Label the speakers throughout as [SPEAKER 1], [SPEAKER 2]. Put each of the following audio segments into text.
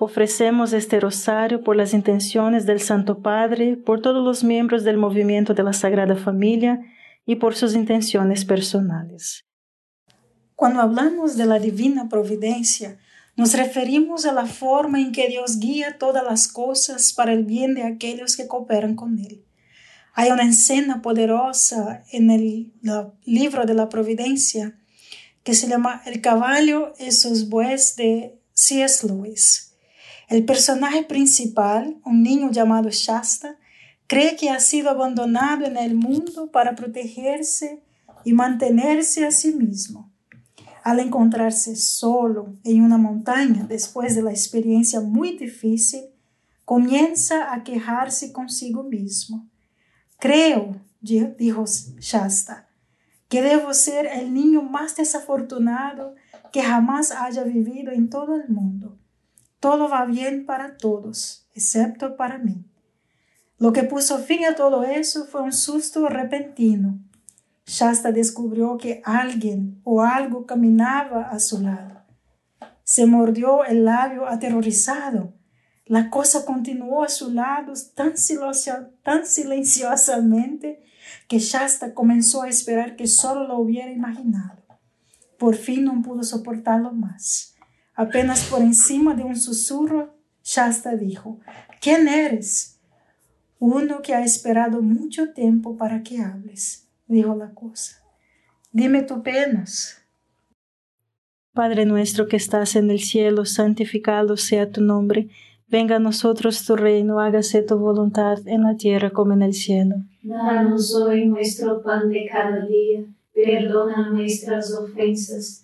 [SPEAKER 1] Ofrecemos este rosario por las intenciones del Santo Padre, por todos los miembros del movimiento de la Sagrada Familia y por sus intenciones personales. Cuando hablamos de la divina providencia, nos referimos a la forma en que Dios guía todas las cosas para el bien de aquellos que cooperan con Él. Hay una escena poderosa en el, libro de la providencia que se llama El caballo y sus bueyes de C.S. Lewis. El personaje principal, un niño llamado Shasta, cree que ha sido abandonado en el mundo para protegerse y mantenerse a sí mismo. Al encontrarse solo en una montaña después de la experiencia muy difícil, comienza a quejarse consigo mismo. Creo, dijo Shasta, que debo ser el niño más desafortunado que jamás haya vivido en todo el mundo todo va bien para todos, excepto para mí. Lo que puso fin a todo eso fue un susto repentino. Shasta descubrió que alguien o algo caminaba a su lado. Se mordió el labio aterrorizado. La cosa continuó a su lado tan, tan silenciosamente que Shasta comenzó a esperar que solo lo hubiera imaginado. Por fin no pudo soportarlo más. Apenas por encima de un susurro, Shasta dijo, ¿quién eres? Uno que ha esperado mucho tiempo para que hables, dijo la cosa. Dime tus penas. Padre nuestro que estás en el cielo, santificado sea tu nombre. Venga a nosotros tu reino, hágase tu voluntad en la tierra como en el cielo.
[SPEAKER 2] Danos hoy nuestro pan de cada día, perdona nuestras ofensas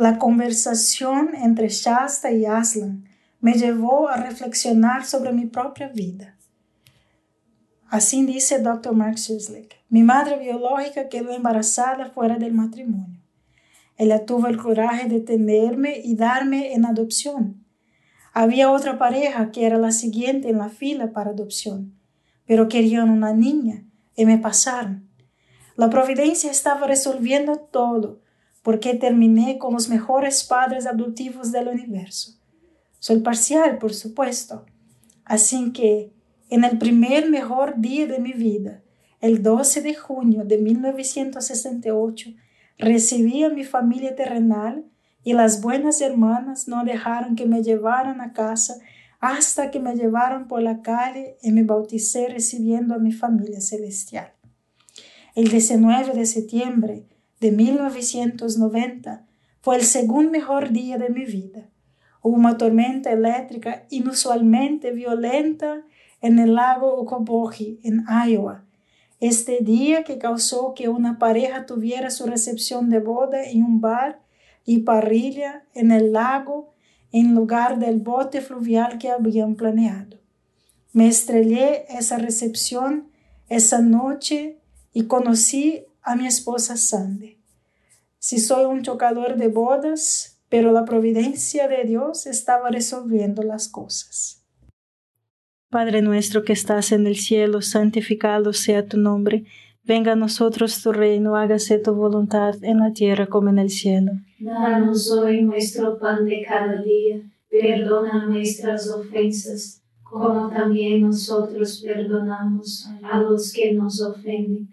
[SPEAKER 3] La conversación entre Shasta y Aslan me llevó a reflexionar sobre mi propia vida. Así dice el Dr. Mark Schislek. Mi madre biológica quedó embarazada fuera del matrimonio. Ella tuvo el coraje de tenerme y darme en adopción. Había otra pareja que era la siguiente en la fila para adopción, pero querían una niña y me pasaron. La providencia estaba resolviendo todo porque terminé con los mejores padres adoptivos del universo. Soy parcial, por supuesto. Así que, en el primer mejor día de mi vida, el 12 de junio de 1968, recibí a mi familia terrenal y las buenas hermanas no dejaron que me llevaran a casa hasta que me llevaron por la calle y me bauticé recibiendo a mi familia celestial. El 19 de septiembre de 1990 fue el segundo mejor día de mi vida. Hubo una tormenta eléctrica inusualmente violenta en el lago Okoboji, en Iowa. Este día que causó que una pareja tuviera su recepción de boda en un bar y parrilla en el lago en lugar del bote fluvial que habían planeado. Me estrellé esa recepción esa noche y conocí a mi esposa Sandy. Si soy un chocador de bodas, pero la providencia de Dios estaba resolviendo las cosas.
[SPEAKER 1] Padre nuestro que estás en el cielo, santificado sea tu nombre. Venga a nosotros tu reino, hágase tu voluntad en la tierra como en el cielo.
[SPEAKER 2] Danos hoy nuestro pan de cada día, perdona nuestras ofensas, como también nosotros perdonamos a los que nos ofenden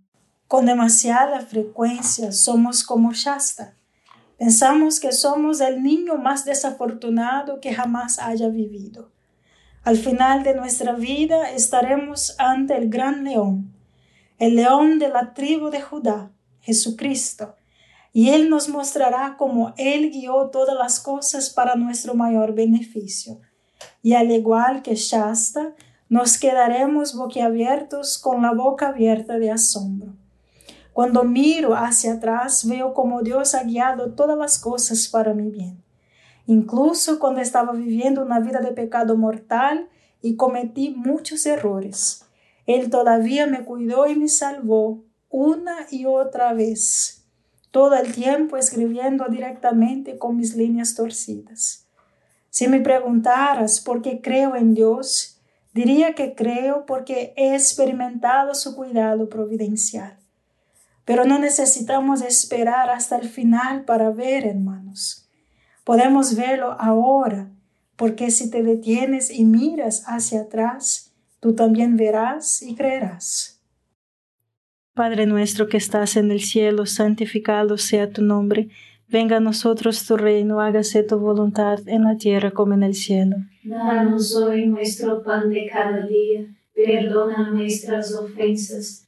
[SPEAKER 3] Con demasiada frecuencia somos como Shasta. Pensamos que somos el niño más desafortunado que jamás haya vivido. Al final de nuestra vida estaremos ante el gran león, el león de la tribu de Judá, Jesucristo, y Él nos mostrará cómo Él guió todas las cosas para nuestro mayor beneficio. Y al igual que Shasta, nos quedaremos boquiabiertos con la boca abierta de asombro. Cuando miro hacia atrás, veo cómo Dios ha guiado todas las cosas para mi bien. Incluso cuando estaba viviendo una vida de pecado mortal y cometí muchos errores, Él todavía me cuidó y me salvó una y otra vez todo el tiempo escribiendo directamente con mis líneas torcidas. Si me preguntaras por qué creo en Dios, diría que creo porque he experimentado su cuidado providencial. Pero no necesitamos esperar hasta el final para ver, hermanos. Podemos verlo ahora, porque si te detienes y miras hacia atrás, tú también verás y creerás.
[SPEAKER 1] Padre nuestro que estás en el cielo, santificado sea tu nombre. Venga a nosotros tu reino, hágase tu voluntad en la tierra como en el cielo.
[SPEAKER 2] Danos hoy nuestro pan de cada día, perdona nuestras ofensas,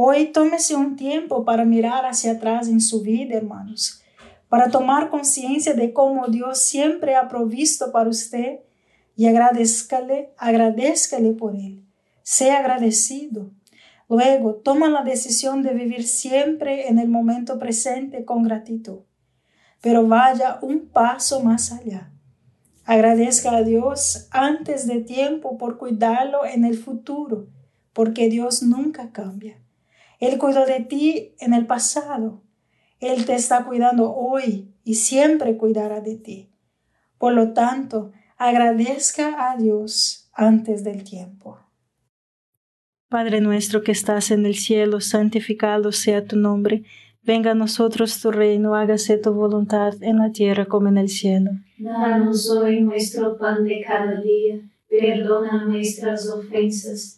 [SPEAKER 3] Hoy tómese un tiempo para mirar hacia atrás en su vida, hermanos, para tomar conciencia de cómo Dios siempre ha provisto para usted y agradezcale, agradezcale por él. Sea agradecido. Luego, toma la decisión de vivir siempre en el momento presente con gratitud, pero vaya un paso más allá. Agradezca a Dios antes de tiempo por cuidarlo en el futuro, porque Dios nunca cambia. Él cuidó de ti en el pasado. Él te está cuidando hoy y siempre cuidará de ti. Por lo tanto, agradezca a Dios antes del tiempo.
[SPEAKER 1] Padre nuestro que estás en el cielo, santificado sea tu nombre. Venga a nosotros tu reino, hágase tu voluntad en la tierra como en el cielo.
[SPEAKER 2] Danos hoy nuestro pan de cada día. Perdona nuestras ofensas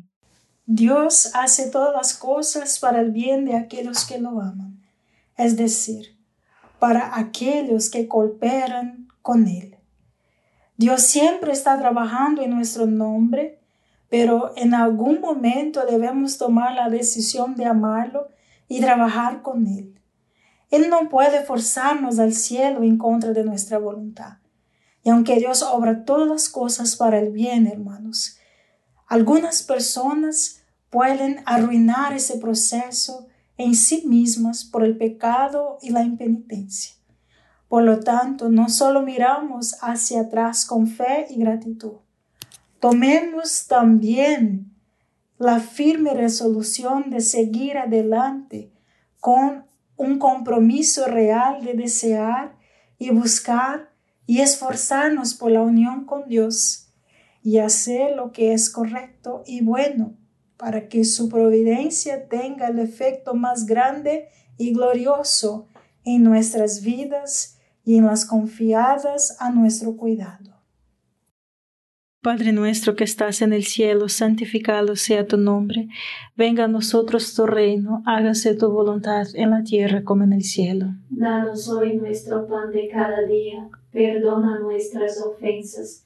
[SPEAKER 3] Dios hace todas las cosas para el bien de aquellos que lo aman, es decir, para aquellos que cooperan con Él. Dios siempre está trabajando en nuestro nombre, pero en algún momento debemos tomar la decisión de amarlo y trabajar con Él. Él no puede forzarnos al cielo en contra de nuestra voluntad. Y aunque Dios obra todas las cosas para el bien, hermanos, algunas personas pueden arruinar ese proceso en sí mismas por el pecado y la impenitencia. Por lo tanto, no solo miramos hacia atrás con fe y gratitud, tomemos también la firme resolución de seguir adelante con un compromiso real de desear y buscar y esforzarnos por la unión con Dios y hacer lo que es correcto y bueno para que su providencia tenga el efecto más grande y glorioso en nuestras vidas y en las confiadas a nuestro cuidado.
[SPEAKER 1] Padre nuestro que estás en el cielo, santificado sea tu nombre, venga a nosotros tu reino, hágase tu voluntad en la tierra como en el cielo.
[SPEAKER 2] Danos hoy nuestro pan de cada día, perdona nuestras ofensas